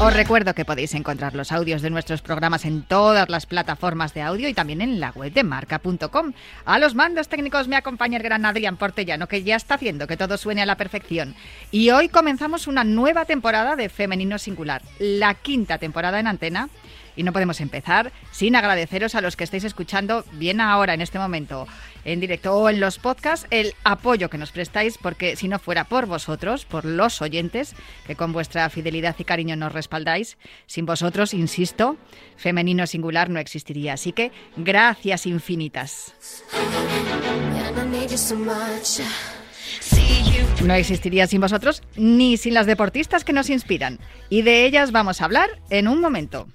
Os recuerdo que podéis encontrar los audios de nuestros programas en todas las plataformas de audio y también en la web de marca.com. A los mandos técnicos me acompaña el gran Adrián Portellano, que ya está haciendo que todo suene a la perfección. Y hoy comenzamos una nueva temporada de Femenino Singular, la quinta temporada en antena y no podemos empezar sin agradeceros a los que estáis escuchando bien ahora, en este momento, en directo o en los podcasts, el apoyo que nos prestáis, porque si no fuera por vosotros, por los oyentes, que con vuestra fidelidad y cariño nos respaldáis, sin vosotros, insisto, femenino singular no existiría. Así que gracias infinitas. No existiría sin vosotros ni sin las deportistas que nos inspiran. Y de ellas vamos a hablar en un momento.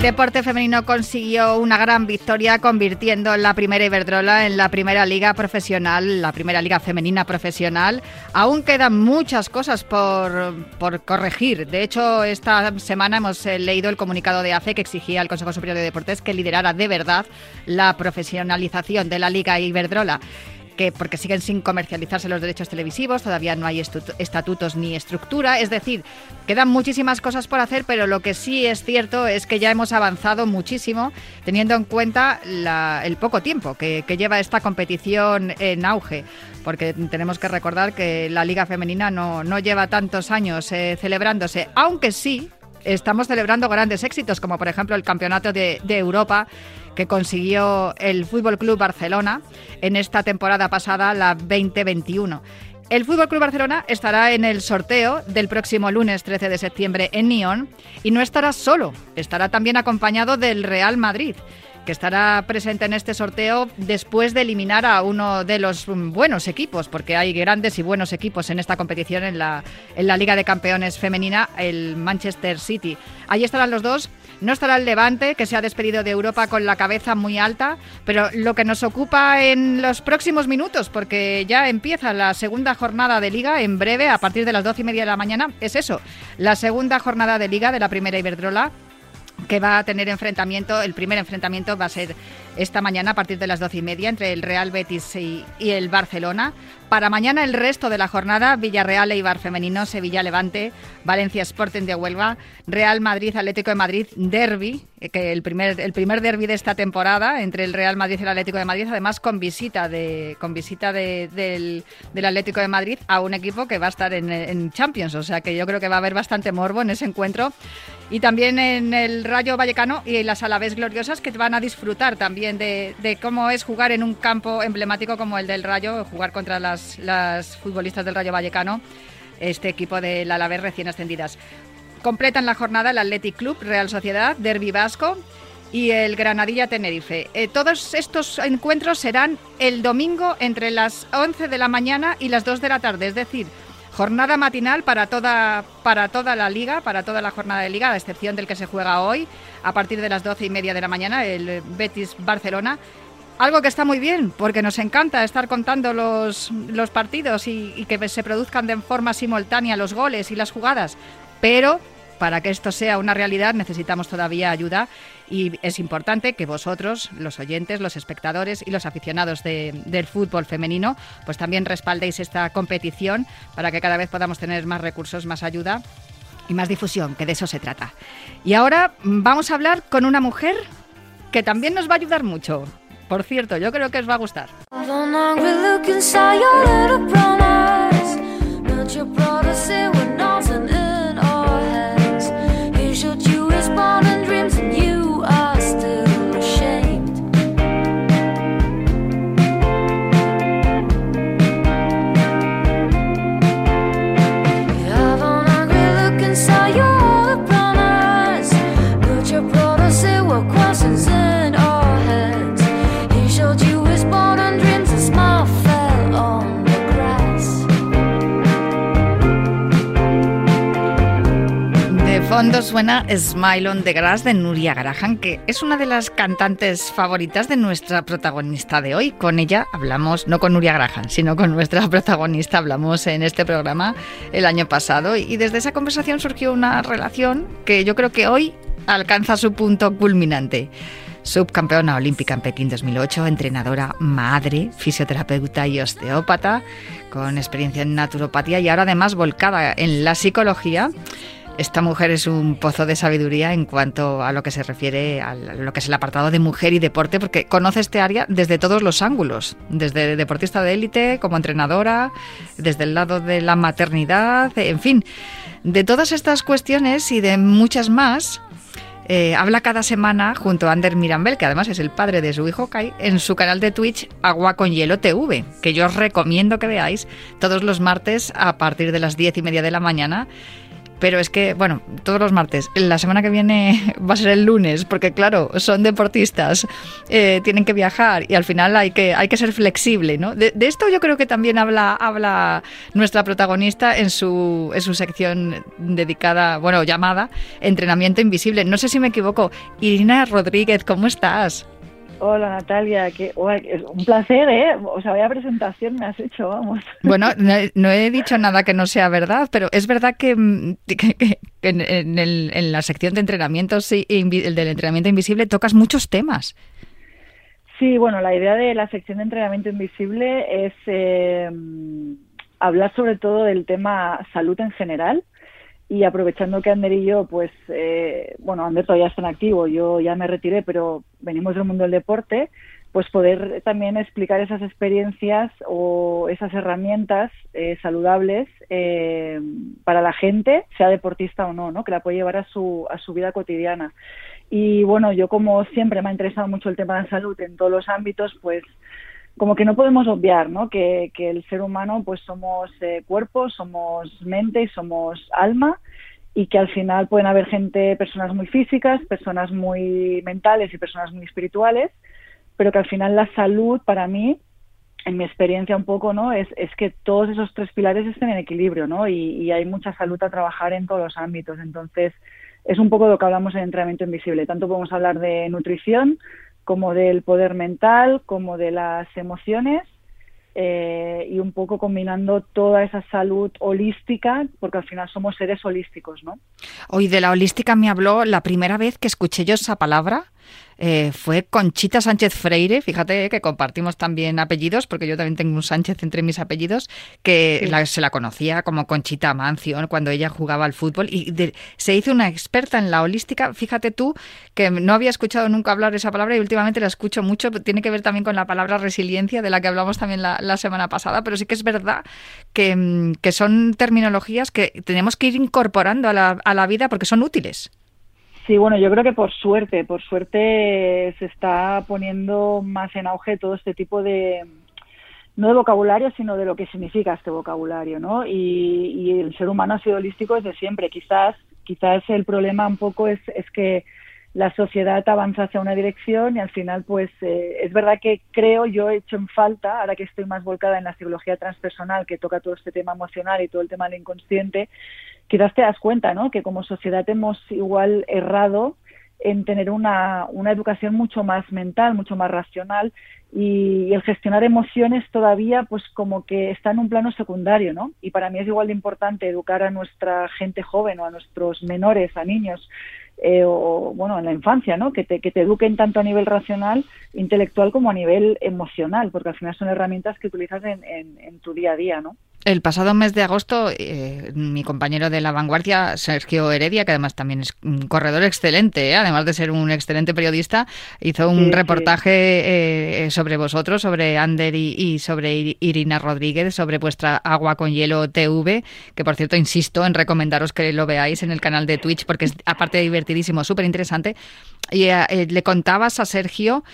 El deporte femenino consiguió una gran victoria convirtiendo la primera Iberdrola en la primera liga profesional, la primera liga femenina profesional. Aún quedan muchas cosas por, por corregir. De hecho, esta semana hemos eh, leído el comunicado de AFE que exigía al Consejo Superior de Deportes que liderara de verdad la profesionalización de la liga Iberdrola porque siguen sin comercializarse los derechos televisivos, todavía no hay estatutos ni estructura, es decir, quedan muchísimas cosas por hacer, pero lo que sí es cierto es que ya hemos avanzado muchísimo teniendo en cuenta el poco tiempo que, lleva esta competición en auge, porque tenemos que recordar que la Liga Femenina no, lleva tantos años eh, celebrándose, aunque sí estamos celebrando grandes éxitos, como por ejemplo el Campeonato de, de Europa que consiguió el Fútbol Club Barcelona en esta temporada pasada, la 2021. El Fútbol Club Barcelona estará en el sorteo del próximo lunes 13 de septiembre en Nyon y no estará solo, estará también acompañado del Real Madrid que estará presente en este sorteo después de eliminar a uno de los buenos equipos, porque hay grandes y buenos equipos en esta competición en la, en la Liga de Campeones femenina, el Manchester City. Ahí estarán los dos. No estará el Levante, que se ha despedido de Europa con la cabeza muy alta, pero lo que nos ocupa en los próximos minutos, porque ya empieza la segunda jornada de liga en breve, a partir de las doce y media de la mañana, es eso, la segunda jornada de liga de la primera Iberdrola que va a tener enfrentamiento, el primer enfrentamiento va a ser esta mañana a partir de las doce y media entre el Real Betis y, el Barcelona. Para mañana el resto de la jornada, Villarreal, Eibar Femenino, Sevilla Levante, Valencia Sporting de Huelva, Real Madrid, Atlético de Madrid, Derby, eh, que el primer, el primer derby de esta temporada entre el Real Madrid y el Atlético de Madrid, además con visita de con visita del, Atlético de Madrid a un equipo que va a estar en, Champions, o sea que yo creo que va a haber bastante morbo en ese encuentro. Y también en el Rayo Vallecano y las Alaves Gloriosas que van a disfrutar también de, cómo es jugar en un campo emblemático como el del Rayo, jugar contra las, futbolistas del Rayo Vallecano, este equipo del Alavés recién ascendidas. Completan la jornada el Athletic Club, Real Sociedad, Derby Vasco y el Granadilla Tenerife. Eh, todos estos encuentros serán el domingo entre las 11 de la mañana y las 2 de la tarde, es decir, Jornada matinal para toda, para toda la liga, para toda la jornada de liga, a excepción del que se juega hoy, a partir de las doce y media de la mañana, el Betis Barcelona. Algo que está muy bien, porque nos encanta estar contando los, los partidos y, que se produzcan de forma simultánea los goles y las jugadas. Pero para que esto sea una realidad necesitamos todavía ayuda y es importante que vosotros, los oyentes, los espectadores y los aficionados del fútbol femenino, pues también respaldéis esta competición para que cada vez podamos tener más recursos, más ayuda y más difusión, que de eso se trata. Y ahora vamos a hablar con una mujer que también nos va a ayudar mucho. Por cierto, yo creo que os va a gustar. Fondo suena Smile on the Grass de Nuria Garajan, que es una de las cantantes favoritas de nuestra protagonista de hoy. Con ella hablamos, no con Nuria Garajan, sino con nuestra protagonista, hablamos en este programa el año pasado y desde esa conversación surgió una relación que yo creo que hoy alcanza su punto culminante subcampeona olímpica en Pekín 2008, entrenadora, madre, fisioterapeuta y osteópata, con experiencia en naturopatía y ahora además volcada en la psicología. Esta mujer es un pozo de sabiduría en cuanto a lo que se refiere a lo que es el apartado de mujer y deporte, porque conoce este área desde todos los ángulos, desde deportista de élite, como entrenadora, desde el lado de la maternidad, en fin, de todas estas cuestiones y de muchas más. Eh, habla cada semana junto a Ander Mirambel, que además es el padre de su hijo Kai, en su canal de Twitch Agua con Hielo TV, que yo os recomiendo que veáis todos los martes a partir de las diez y media de la mañana pero es que, bueno, todos los martes. La semana que viene va a ser el lunes, porque claro, son deportistas, eh, tienen que viajar y al final hay que, hay que ser flexible, ¿no? De, esto yo creo que también habla, habla nuestra protagonista en su, en su sección dedicada, bueno, llamada Entrenamiento Invisible. No sé si me equivoco. Irina Rodríguez, ¿cómo estás? Hola Natalia, que un placer, ¿eh? O sea, vaya presentación me has hecho, vamos. Bueno, no, he dicho nada que no sea verdad, pero es verdad que, mm, en, la sección de entrenamientos del entrenamiento invisible tocas muchos temas. Sí, bueno, la idea de la sección de entrenamiento invisible es eh, hablar sobre todo del tema salud en general y aprovechando que Ander y yo, pues, eh, bueno, Ander todavía está en activo, yo ya me retiré, pero venimos del mundo del deporte, pues poder también explicar esas experiencias o esas herramientas eh, saludables eh, para la gente, sea deportista o no, ¿no? Que la puede llevar a su, a su vida cotidiana. Y bueno, yo como siempre me ha interesado mucho el tema de la salud en todos los ámbitos, pues como que no podemos obviar ¿no? Que, el ser humano pues somos eh, cuerpo, somos mente y somos alma y que al final pueden haber gente, personas muy físicas, personas muy mentales y personas muy espirituales, pero que al final la salud para mí, en mi experiencia un poco, ¿no? Es, es que todos esos tres pilares estén en equilibrio, ¿no? Y, y hay mucha salud a trabajar en todos los ámbitos. Entonces, es un poco lo que hablamos en entrenamiento invisible. Tanto podemos hablar de nutrición, como del poder mental, como de las emociones eh, y un poco combinando toda esa salud holística, porque al final somos seres holísticos, ¿no? Hoy de la holística me habló la primera vez que escuché yo esa palabra eh, fue Conchita Sánchez Freire, fíjate que compartimos también apellidos, porque yo también tengo un Sánchez entre mis apellidos, que se la conocía como Conchita Mancio cuando ella jugaba al fútbol y se hizo una experta en la holística. Fíjate tú que no había escuchado nunca hablar esa palabra y últimamente la escucho mucho, tiene que ver también con la palabra resiliencia, de la que hablamos también la, semana pasada, pero sí que es verdad que, mm, que, son terminologías que tenemos que ir incorporando a la, a la vida porque son útiles. Sí, bueno, yo creo que por suerte, por suerte se está poniendo más en auge todo este tipo de, no de vocabulario, sino de lo que significa este vocabulario, ¿no? Y, el ser humano ha sido holístico desde siempre. Quizás, quizás el problema un poco es, es que la sociedad avanza hacia una dirección y al final, pues, eh, es verdad que creo, yo he hecho en falta, ahora que estoy más volcada en la psicología transpersonal, que toca todo este tema emocional y todo el tema del inconsciente, quizás te das cuenta, ¿no? Que como sociedad hemos igual errado en tener una, una educación mucho más mental, mucho más racional y, el gestionar emociones todavía pues como que está en un plano secundario, ¿no? Y para mí es igual de importante educar a nuestra gente joven o a nuestros menores, a niños, eh, o bueno, en la infancia, ¿no? Que te, que te eduquen tanto a nivel racional, intelectual como a nivel emocional, porque al final son herramientas que utilizas en, en, en tu día a día, ¿no? El pasado mes de agosto, eh, mi compañero de la vanguardia, Sergio Heredia, que además también es un corredor excelente, ¿eh? además de ser un excelente periodista, hizo un reportaje eh, sobre vosotros, sobre Ander y, sobre Irina Rodríguez, sobre vuestra agua con hielo TV, que por cierto insisto en recomendaros que lo veáis en el canal de Twitch, porque es aparte de divertidísimo, súper interesante. Y le contabas a Sergio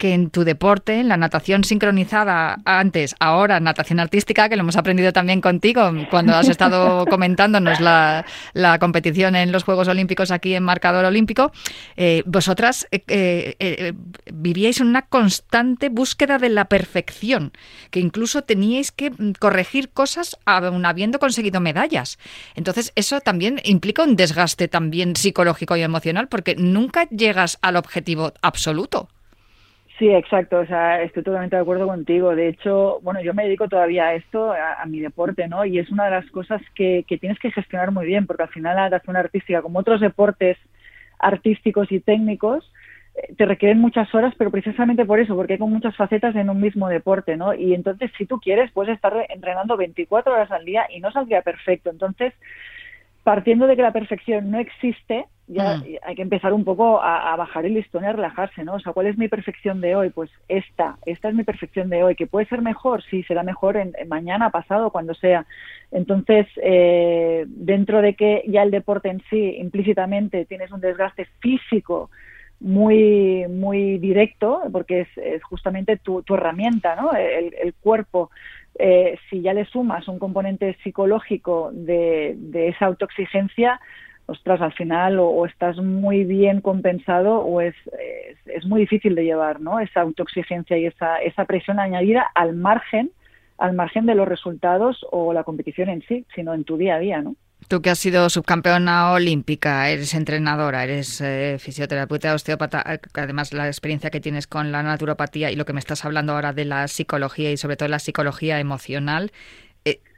que en tu deporte, en la natación sincronizada antes, ahora natación artística, que lo hemos aprendido también contigo cuando has estado comentándonos la, la competición en los Juegos Olímpicos aquí en Marcador Olímpico, eh, vosotras eh, eh, vivíais en una constante búsqueda de la perfección, que incluso teníais que corregir cosas aún habiendo conseguido medallas. Entonces, eso también implica un desgaste también psicológico y emocional, porque nunca llegas al objetivo absoluto. Sí, exacto, o sea, estoy totalmente de acuerdo contigo. De hecho, bueno, yo me dedico todavía a esto, a, mi deporte, ¿no? Y es una de las cosas que, que, tienes que gestionar muy bien, porque al final la natación artística, como otros deportes artísticos y técnicos, eh, te requieren muchas horas, pero precisamente por eso, porque hay con muchas facetas en un mismo deporte, ¿no? Y entonces, si tú quieres, puedes estar entrenando 24 horas al día y no saldría perfecto. Entonces, partiendo de que la perfección no existe, ya mm. hay que empezar un poco a, bajar el listón y a relajarse, ¿no? O sea, ¿cuál es mi perfección de hoy? Pues esta, esta es mi perfección de hoy, que puede ser mejor, sí, será mejor en, mañana, pasado, cuando sea. Entonces, eh, dentro de que ya el deporte en sí, implícitamente, tienes un desgaste físico muy, muy directo, porque es, justamente tu, herramienta, ¿no? El, el cuerpo eh, si ya le sumas un componente psicológico de, esa autoexigencia, ostras, al final o, estás muy bien compensado o es, es, muy difícil de llevar, ¿no? Esa autoexigencia y esa, esa presión añadida al margen, al margen de los resultados o la competición en sí, sino en tu día a día, ¿no? Tú que has sido subcampeona olímpica, eres entrenadora, eres eh, fisioterapeuta, osteópata, eh, además la experiencia que tienes con la naturopatía y lo que me estás hablando ahora de la psicología y sobre todo la psicología emocional,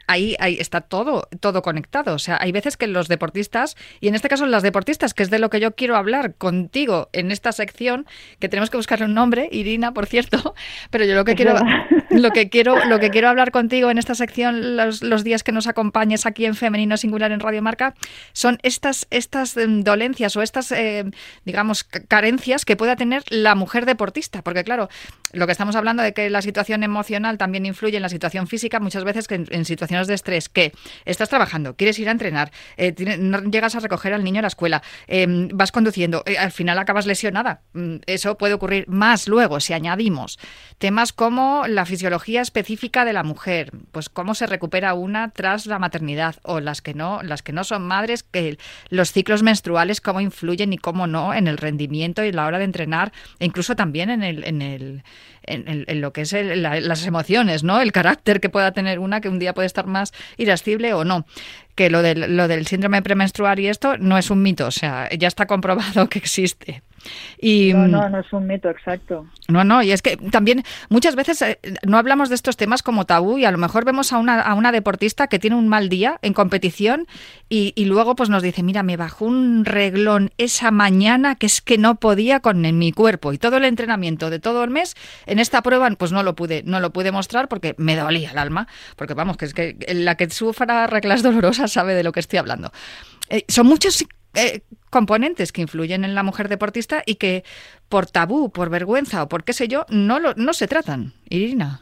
ahí, ahí está todo, todo conectado. O sea, hay veces que los deportistas, y en este caso las deportistas, que es de lo que yo quiero hablar contigo en esta sección, que tenemos que buscarle un nombre, Irina, por cierto, pero yo lo que quiero, lo que quiero, lo que quiero hablar contigo en esta sección, los, los días que nos acompañes aquí en Femenino Singular en Radio Marca, son estas, estas em, dolencias o estas, eh, digamos, carencias que pueda tener la mujer deportista. Porque claro, lo que estamos hablando de que la situación emocional también influye en la situación física, muchas veces que en situaciones de estrés que estás trabajando, quieres ir a entrenar, eh, no llegas a recoger al niño a la escuela, em, vas conduciendo, eh, al final acabas lesionada. Mm, eso puede ocurrir más luego si añadimos temas como la fisiología específica de la mujer, pues cómo se recupera una tras la maternidad o las que no, las que no son madres, que los ciclos menstruales cómo influyen y cómo no en el rendimiento y la hora de entrenar e incluso también en el, en el en, lo que es las emociones, ¿no? El carácter que pueda tener una que un día puede estar más irascible o no que lo del, lo del síndrome premenstrual y esto no es un mito, o sea, ya está comprobado que existe. Y, no, no, no es un mito, exacto. No, no, y es que también muchas veces eh, no hablamos de estos temas como tabú y a lo mejor vemos a una, a una deportista que tiene un mal día en competición y, y, luego pues nos dice, mira, me bajó un reglón esa mañana que es que no podía con mi cuerpo y todo el entrenamiento de todo el mes en esta prueba pues no lo pude, no lo pude mostrar porque me dolía el alma, porque vamos, que es que la que sufra reglas dolorosas sabe de lo que estoy hablando. Eh, son muchos eh, componentes que influyen en la mujer deportista y que por tabú, por vergüenza o por qué sé yo, no, lo, no se tratan. Irina.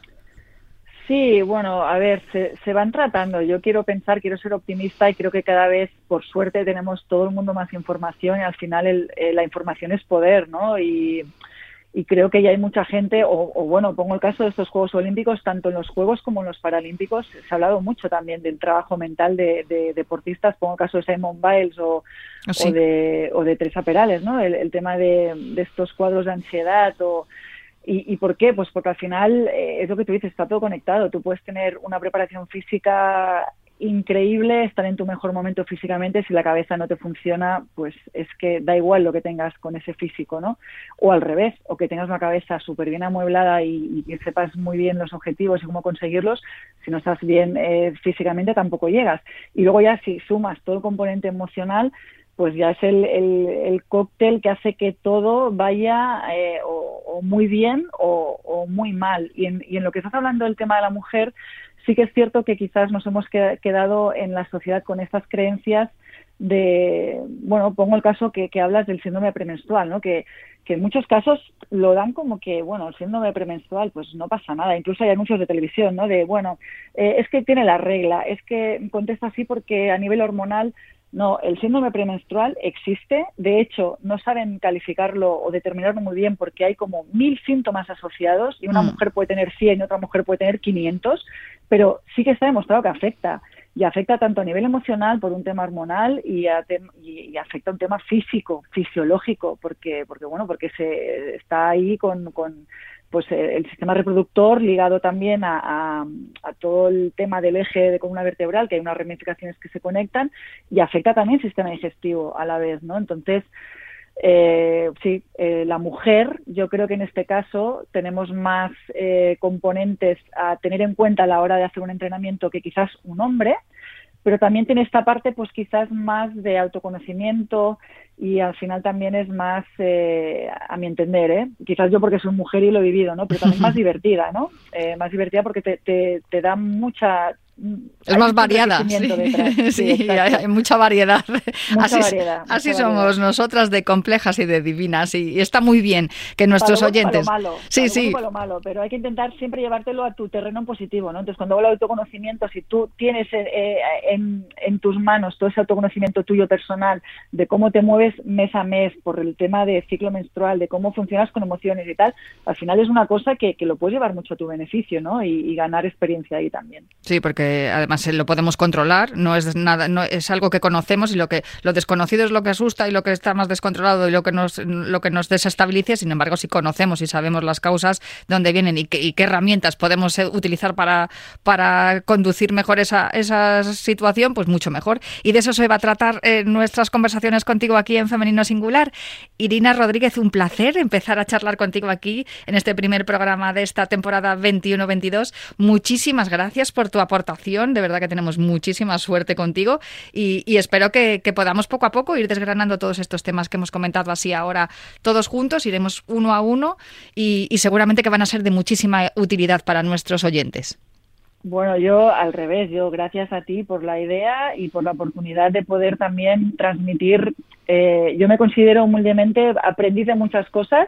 Sí, bueno, a ver, se, van tratando. Yo quiero pensar, quiero ser optimista y creo que cada vez, por suerte, tenemos todo el mundo más información y al final eh, la información es poder, ¿no? Y y creo que ya hay mucha gente, o, bueno, pongo el caso de estos Juegos Olímpicos, tanto en los Juegos como en los Paralímpicos, se ha hablado mucho también del trabajo mental de, deportistas, pongo el caso de Simon Biles o, ah, o, de, o de Teresa Perales, ¿no? El, tema de, estos cuadros de ansiedad o... ¿Y, por qué? Pues porque al final eh, es lo que tú dices, está todo conectado. Tú puedes tener una preparación física increíble estar en tu mejor momento físicamente, si la cabeza no te funciona, pues es que da igual lo que tengas con ese físico, ¿no? O al revés, o que tengas una cabeza súper bien amueblada y, que sepas muy bien los objetivos y cómo conseguirlos, si no estás bien eh, físicamente tampoco llegas. Y luego ya si sumas todo el componente emocional, pues ya es el, el, cóctel que hace que todo vaya eh, o, muy bien o, o, muy mal. Y en, y en lo que estás hablando del tema de la mujer, sí que es cierto que quizás nos hemos quedado en la sociedad con estas creencias de, bueno, pongo el caso que, hablas del síndrome premenstrual, ¿no? Que, que, en muchos casos lo dan como que, bueno, el síndrome premenstrual, pues no pasa nada. Incluso hay anuncios de televisión, ¿no? De, bueno, eh, es que tiene la regla, es que contesta así porque a nivel hormonal no, el síndrome premenstrual existe. De hecho, no saben calificarlo o determinarlo muy bien porque hay como mil síntomas asociados y una mm. mujer puede tener 100 y otra mujer puede tener 500, pero sí que está demostrado que afecta y afecta tanto a nivel emocional por un tema hormonal y, y, afecta a un tema físico, fisiológico, porque, porque bueno, porque se está ahí con, con pues eh, el sistema reproductor ligado también a, todo el tema del eje de columna vertebral, que hay unas ramificaciones que se conectan, y afecta también el sistema digestivo a la vez, ¿no? Entonces, eh, sí, eh, la mujer, yo creo que en este caso tenemos más eh, componentes a tener en cuenta a la hora de hacer un entrenamiento que quizás un hombre, pero también tiene esta parte, pues quizás más de autoconocimiento y al final también es más, eh, a mi entender, ¿eh? quizás yo porque soy mujer y lo he vivido, ¿no? Pero también más divertida, ¿no? Eh, más divertida porque te, te, te da mucha es más variada. Sí, hay, mucha variedad. así, somos nosotras de complejas y de divinas y, está muy bien que nuestros oyentes. malo, sí, sí. Lo malo, pero hay que intentar siempre llevártelo a tu terreno positivo, ¿no? Entonces, cuando hablo de autoconocimiento, si tú tienes eh, eh, en, en, tus manos todo ese autoconocimiento tuyo personal de cómo te mueves mes a mes por el tema de ciclo menstrual, de cómo funcionas con emociones y tal, al final es una cosa que, que lo puedes llevar mucho a tu beneficio, ¿no? y ganar experiencia ahí también. Sí, porque además lo podemos controlar, no es nada, no es algo que conocemos y lo que lo desconocido es lo que asusta y lo que está más descontrolado y lo que nos lo que nos. Sin embargo, si conocemos y sabemos las causas de dónde vienen y qué, herramientas podemos eh, utilizar para para conducir mejor esa, esa situación, pues mucho mejor. Y de eso se va a tratar en eh, nuestras conversaciones contigo aquí en Femenino Singular. Irina Rodríguez, un placer empezar a charlar contigo aquí en este primer programa de esta temporada 21-22. Muchísimas gracias por tu aportación de verdad que tenemos muchísima suerte contigo y, espero que, podamos poco a poco ir desgranando todos estos temas que hemos comentado así ahora todos juntos, iremos uno a uno y, y seguramente que van a ser de muchísima utilidad para nuestros oyentes. Bueno, yo al revés, yo gracias a ti por la idea y por la oportunidad de poder también transmitir. Eh, yo me considero humildemente aprendiz de muchas cosas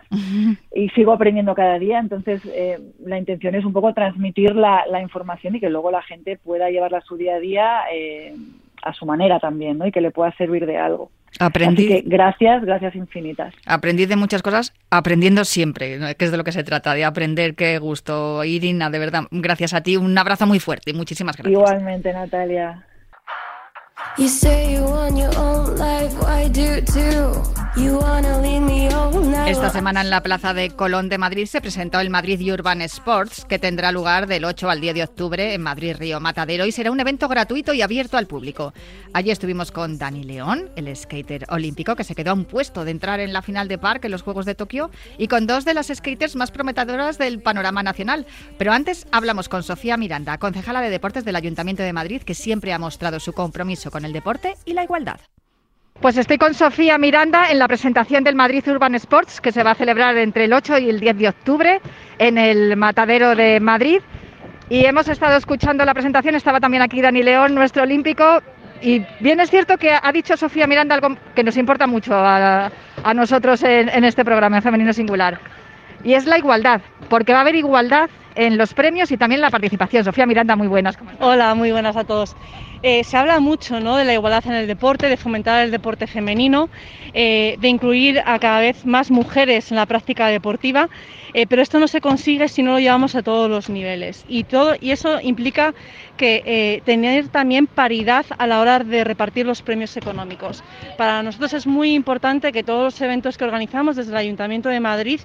y sigo aprendiendo cada día, entonces eh, la intención es un poco transmitir la, la, información y que luego la gente pueda llevarla a su día a día eh, a su manera también, ¿no? Y que le pueda servir de algo. Aprendí. Así que gracias, gracias infinitas. Aprendí de muchas cosas, aprendiendo siempre, que es de lo que se trata, de aprender. Qué gusto, Irina, de verdad. Gracias a ti, un abrazo muy fuerte y muchísimas gracias. Igualmente, Natalia. Esta semana en la Plaza de Colón de Madrid se presentó el Madrid Urban Sports, que tendrá lugar del 8 al 10 de octubre en Madrid Río Matadero y será un evento gratuito y abierto al público. Allí estuvimos con Dani León, el skater olímpico que se quedó a un puesto de entrar en la final de parque en los Juegos de Tokio, y con dos de las skaters más prometedoras del panorama nacional. Pero antes hablamos con Sofía Miranda, concejala de Deportes del Ayuntamiento de Madrid, que siempre ha mostrado su compromiso con el deporte y la igualdad. Pues estoy con Sofía Miranda en la presentación del Madrid Urban Sports, que se va a celebrar entre el 8 y el 10 de octubre en el Matadero de Madrid. Y hemos estado escuchando la presentación, estaba también aquí Dani León, nuestro olímpico. Y bien es cierto que ha dicho Sofía Miranda algo que nos importa mucho a, nosotros en, en este programa, en Femenino Singular. Y es la igualdad, porque va a haber igualdad en los premios y también la participación. Sofía Miranda, muy buenas. Hola, muy buenas a todos. Eh, se habla mucho ¿no? de la igualdad en el deporte, de fomentar el deporte femenino, eh, de incluir a cada vez más mujeres en la práctica deportiva, eh, pero esto no se consigue si no lo llevamos a todos los niveles. Y, todo, y eso implica que tener también paridad a la hora de repartir los premios económicos. Para nosotros es muy importante que todos los eventos que organizamos desde el Ayuntamiento de Madrid,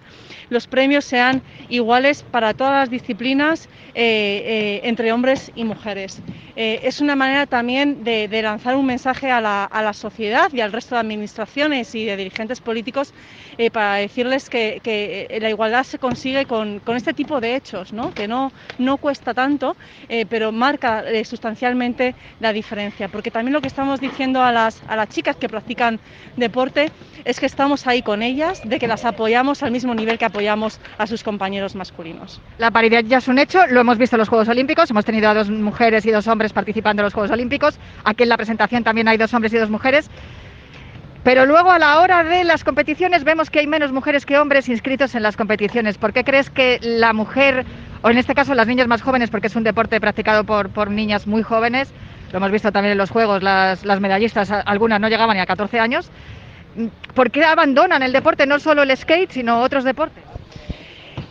los premios sean iguales para todas las disciplinas entre hombres y mujeres. es una manera también de, lanzar un mensaje a la, a la, sociedad y al resto de administraciones y de dirigentes políticos eh, para decirles que, que, la igualdad se consigue con, este tipo de hechos, ¿no? que no, no cuesta tanto, eh, pero marca eh, sustancialmente la diferencia. Porque también lo que estamos diciendo a las, a las chicas que practican deporte es que estamos ahí con ellas, de que las apoyamos al mismo nivel que apoyamos a sus compañeros masculinos. La paridad ya es un hecho, lo hemos visto en los Juegos Olímpicos, hemos tenido a dos mujeres y dos hombres participando en los Juegos Olímpicos, aquí en la presentación también hay dos hombres y dos mujeres. Pero luego a la hora de las competiciones vemos que hay menos mujeres que hombres inscritos en las competiciones. ¿Por qué crees que la mujer, o en este caso las niñas más jóvenes, porque es un deporte practicado por, por niñas muy jóvenes, lo hemos visto también en los Juegos, las, las medallistas, algunas no llegaban ni a 14 años, ¿por qué abandonan el deporte, no solo el skate, sino otros deportes?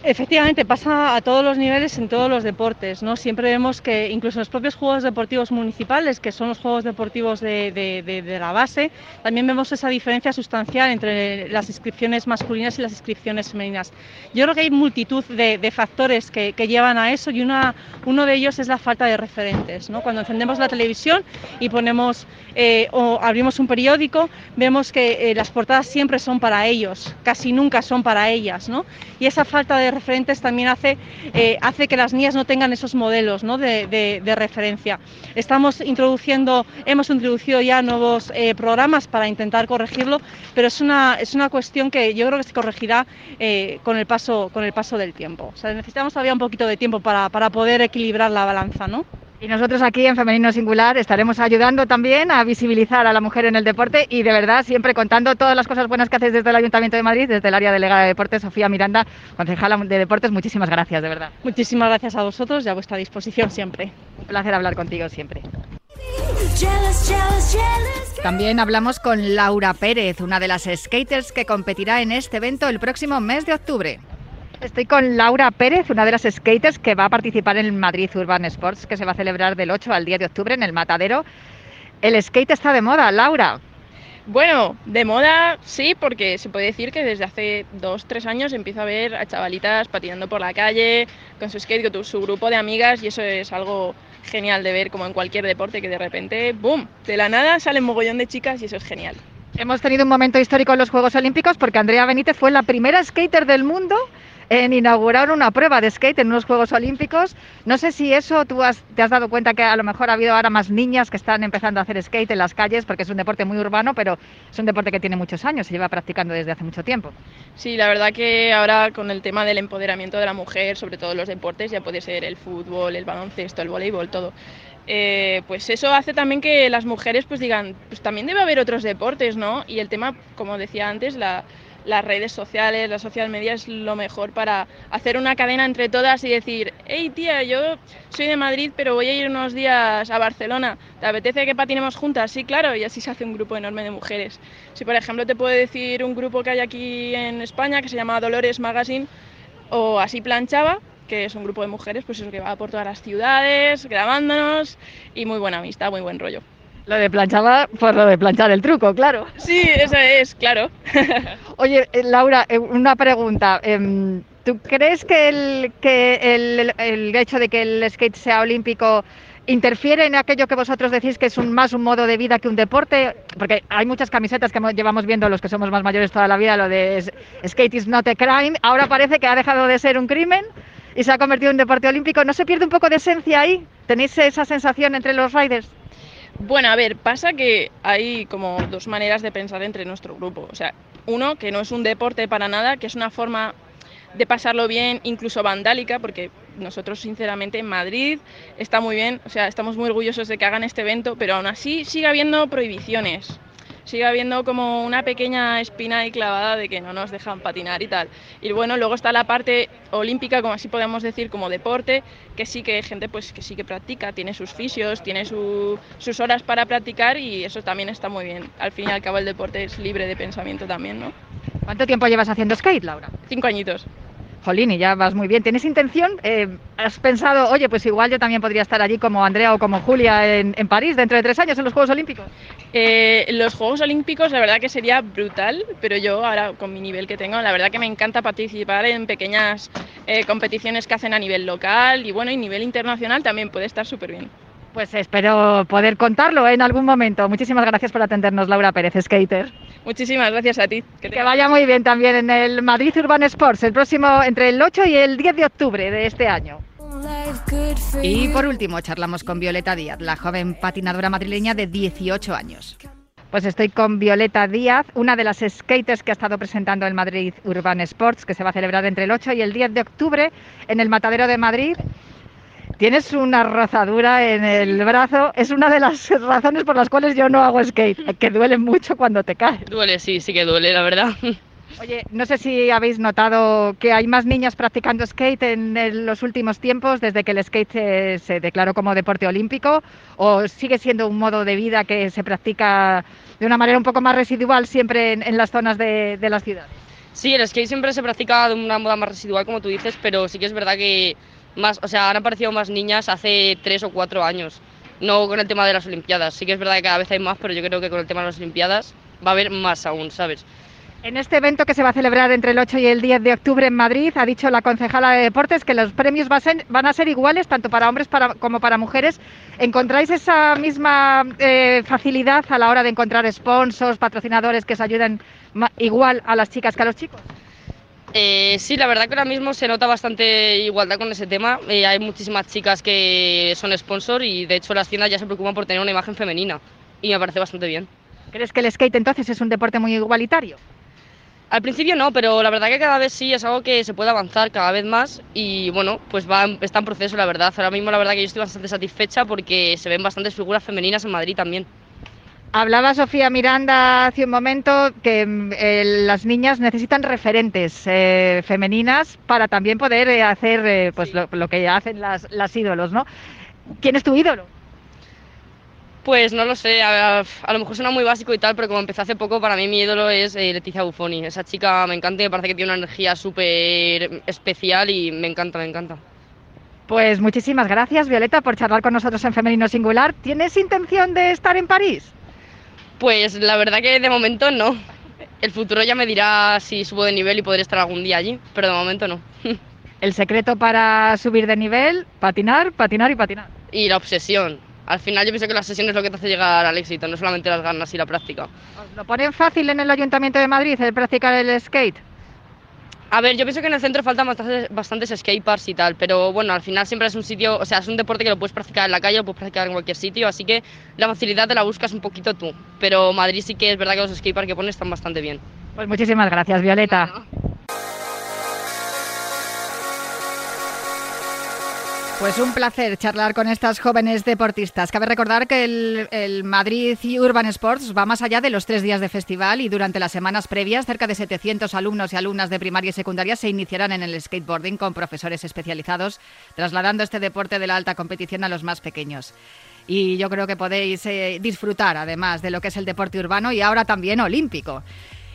Efectivamente, pasa a todos los niveles en todos los deportes. ¿no? Siempre vemos que incluso en los propios Juegos Deportivos Municipales, que son los Juegos Deportivos de, de, la base, también vemos esa diferencia sustancial entre las inscripciones masculinas y las inscripciones femeninas. Yo creo que hay multitud de, factores que, que, llevan a eso y una, uno de ellos es la falta de referentes. ¿no? Cuando encendemos la televisión y ponemos eh, o abrimos un periódico, vemos que eh, las portadas siempre son para ellos, casi nunca son para ellas. ¿no? Y esa falta de referentes también hace, eh, hace que las niñas no tengan esos modelos de, referencia. Estamos introduciendo, hemos introducido ya nuevos eh, programas para intentar corregirlo, pero es una, es una cuestión que yo creo que se corregirá eh, con, el paso, con el paso del tiempo. O sea, necesitamos todavía un poquito de tiempo para, para poder equilibrar la balanza, ¿no? Y nosotros aquí en Femenino Singular estaremos ayudando también a visibilizar a la mujer en el deporte y de verdad siempre contando todas las cosas buenas que haces desde el Ayuntamiento de Madrid, desde el área delegada de deportes, Sofía Miranda, concejala de deportes, muchísimas gracias, de verdad. Muchísimas gracias a vosotros y a vuestra disposición siempre. Un placer hablar contigo siempre. También hablamos con Laura Pérez, una de las skaters que competirá en este evento el próximo mes de octubre. Estoy con Laura Pérez, una de las skaters que va a participar en el Madrid Urban Sports, que se va a celebrar del 8 al 10 de octubre en el Matadero. El skate está de moda, Laura. Bueno, de moda sí, porque se puede decir que desde hace dos, tres años empiezo a ver a chavalitas patinando por la calle con su skate, con su grupo de amigas y eso es algo genial de ver como en cualquier deporte que de repente, ¡boom!, de la nada salen mogollón de chicas y eso es genial. Hemos tenido un momento histórico en los Juegos Olímpicos porque Andrea Benítez fue la primera skater del mundo en inaugurar una prueba de skate en unos Juegos Olímpicos. No sé si eso tú te has dado cuenta que a lo mejor ha habido ahora más niñas que están empezando a hacer skate en las calles porque es un deporte muy urbano, pero es un deporte que tiene muchos años, se lleva practicando desde hace mucho tiempo. Sí, la verdad que ahora con el tema del empoderamiento de la mujer, sobre todo los deportes, ya puede ser el fútbol, el baloncesto, el voleibol, todo. Eh, pues eso hace también que las mujeres pues digan, pues también debe haber otros deportes, ¿no? Y el tema, como decía antes, la, las redes sociales, la social media es lo mejor para hacer una cadena entre todas y decir, hey tía, yo soy de Madrid, pero voy a ir unos días a Barcelona, ¿te apetece que patinemos juntas? Sí, claro, y así se hace un grupo enorme de mujeres. Si por ejemplo te puedo decir un grupo que hay aquí en España que se llama Dolores Magazine o Así Planchaba, que es un grupo de mujeres, pues eso que va por todas las ciudades, grabándonos y muy buena amistad, muy buen rollo. Lo de planchaba por lo de planchar el truco, claro. Sí, eso es, claro. Oye, eh, Laura, eh, una pregunta. Em, ¿Tú crees que el, que el, el hecho de que el skate sea olímpico interfiere en aquello que vosotros decís que es un, más un modo de vida que un deporte? Porque hay muchas camisetas que llevamos viendo los que somos más mayores toda la vida, lo de skate is not a crime. Ahora parece que ha dejado de ser un crimen y se ha convertido en un deporte olímpico. ¿No se pierde un poco de esencia ahí? ¿Tenéis esa sensación entre los riders? Bueno, a ver, pasa que hay como dos maneras de pensar entre nuestro grupo. O sea, uno, que no es un deporte para nada, que es una forma de pasarlo bien, incluso vandálica, porque nosotros sinceramente en Madrid está muy bien, o sea, estamos muy orgullosos de que hagan este evento, pero aún así sigue habiendo prohibiciones sigue habiendo como una pequeña espina ahí clavada de que no nos dejan patinar y tal. Y bueno, luego está la parte olímpica, como así podemos decir, como deporte, que sí que hay gente pues que sí que practica, tiene sus fisios, tiene sus horas para practicar y eso también está muy bien. Al fin y al cabo el deporte es libre de pensamiento también, ¿no? ¿Cuánto tiempo llevas haciendo skate, Laura? Cinco añitos. Jolín, y ya vas muy bien. ¿Tienes intención? Eh, ¿Has pensado, oye, pues igual yo también podría estar allí como Andrea o como Julia en, París dentro de tres años en los Juegos Olímpicos? Eh, los Juegos Olímpicos, la verdad que sería brutal, pero yo ahora con mi nivel que tengo, la verdad que me encanta participar en pequeñas eh, competiciones que hacen a nivel local y bueno, y nivel internacional también puede estar súper bien. Pues espero poder contarlo en algún momento. Muchísimas gracias por atendernos, Laura Pérez, skater. Muchísimas gracias a ti. Que, que vaya muy bien también en el Madrid Urban Sports el próximo entre el 8 y el 10 de octubre de este año. Y por último, charlamos con Violeta Díaz, la joven patinadora madrileña de 18 años. Pues estoy con Violeta Díaz, una de las skaters que ha estado presentando el Madrid Urban Sports, que se va a celebrar entre el 8 y el 10 de octubre en el Matadero de Madrid. Tienes una rozadura en el brazo. Es una de las razones por las cuales yo no hago skate, que duele mucho cuando te caes. Duele, sí, sí que duele, la verdad. Oye, no sé si habéis notado que hay más niñas practicando skate en los últimos tiempos desde que el skate se, declaró como deporte olímpico o sigue siendo un modo de vida que se practica de una manera un poco más residual siempre en, las zonas de, de las ciudades. Sí, el skate siempre se practica de una moda más residual, como tú dices, pero sí que es verdad que más, o sea, han aparecido más niñas hace tres o cuatro años. No con el tema de las Olimpiadas. Sí que es verdad que cada vez hay más, pero yo creo que con el tema de las Olimpiadas va a haber más aún, ¿sabes? En este evento que se va a celebrar entre el 8 y el 10 de octubre en Madrid, ha dicho la concejala de deportes que los premios van a ser iguales tanto para hombres como para mujeres. ¿Encontráis esa misma eh, facilidad a la hora de encontrar sponsors, patrocinadores que os ayuden igual a las chicas que a los chicos? Eh, sí, la verdad que ahora mismo se nota bastante igualdad con ese tema. Eh, hay muchísimas chicas que son sponsor y de hecho las tiendas ya se preocupan por tener una imagen femenina y me parece bastante bien. ¿Crees que el skate entonces es un deporte muy igualitario? Al principio no, pero la verdad que cada vez sí es algo que se puede avanzar cada vez más y bueno, pues va, está en proceso la verdad. Ahora mismo la verdad que yo estoy bastante satisfecha porque se ven bastantes figuras femeninas en Madrid también. Hablaba Sofía Miranda hace un momento que mm, las niñas necesitan referentes eh, femeninas para también poder eh, hacer eh, pues lo, que hacen las, las ídolos, ¿no? ¿Quién es tu ídolo? Pues no lo sé, a, lo mejor suena muy básico y tal, pero como empecé hace poco, para mí mi ídolo es Leticia Buffoni. Esa chica me encanta y me parece que tiene una energía súper especial y me encanta, me encanta. Pues muchísimas gracias, Violeta, por charlar con nosotros en Femenino Singular. ¿Tienes intención de estar en París? Pues la verdad que de momento no. El futuro ya me dirá si subo de nivel y podré estar algún día allí, pero de momento no. El secreto para subir de nivel, patinar, patinar y patinar. Y la obsesión, al final yo pienso que la sesión es lo que te hace llegar al éxito, no solamente las ganas y la práctica. lo ponen fácil en el Ayuntamiento de Madrid el practicar el skate? A ver, yo pienso que en el centro faltan bastantes, bastantes skateparks y tal, pero bueno, al final siempre es un sitio, o sea, es un deporte que lo puedes practicar en la calle, lo puedes practicar en cualquier sitio, así que la facilidad te la buscas un poquito tú. Pero Madrid sí que es verdad que los skateparks que ponen están bastante bien. Pues muchísimas gracias, Violeta. Pues un placer charlar con estas jóvenes deportistas. Cabe recordar que el, Madrid Urban Sports va más allá de los tres días de festival y durante las semanas previas cerca de 700 alumnos y alumnas de primaria y secundaria se iniciarán en el skateboarding con profesores especializados, trasladando este deporte de la alta competición a los más pequeños. Y yo creo que podéis eh, disfrutar además de lo que es el deporte urbano y ahora también olímpico.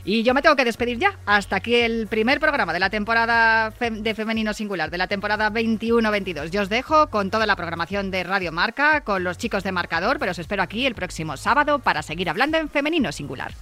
Y yo me tengo que despedir ya. Hasta aquí el primer programa de la temporada de Femenino Singular, de la temporada 21-22. Yo os dejo con toda la programación de Radio Marca, con los chicos de Marcador, pero os espero aquí el próximo sábado para seguir hablando en Femenino Singular.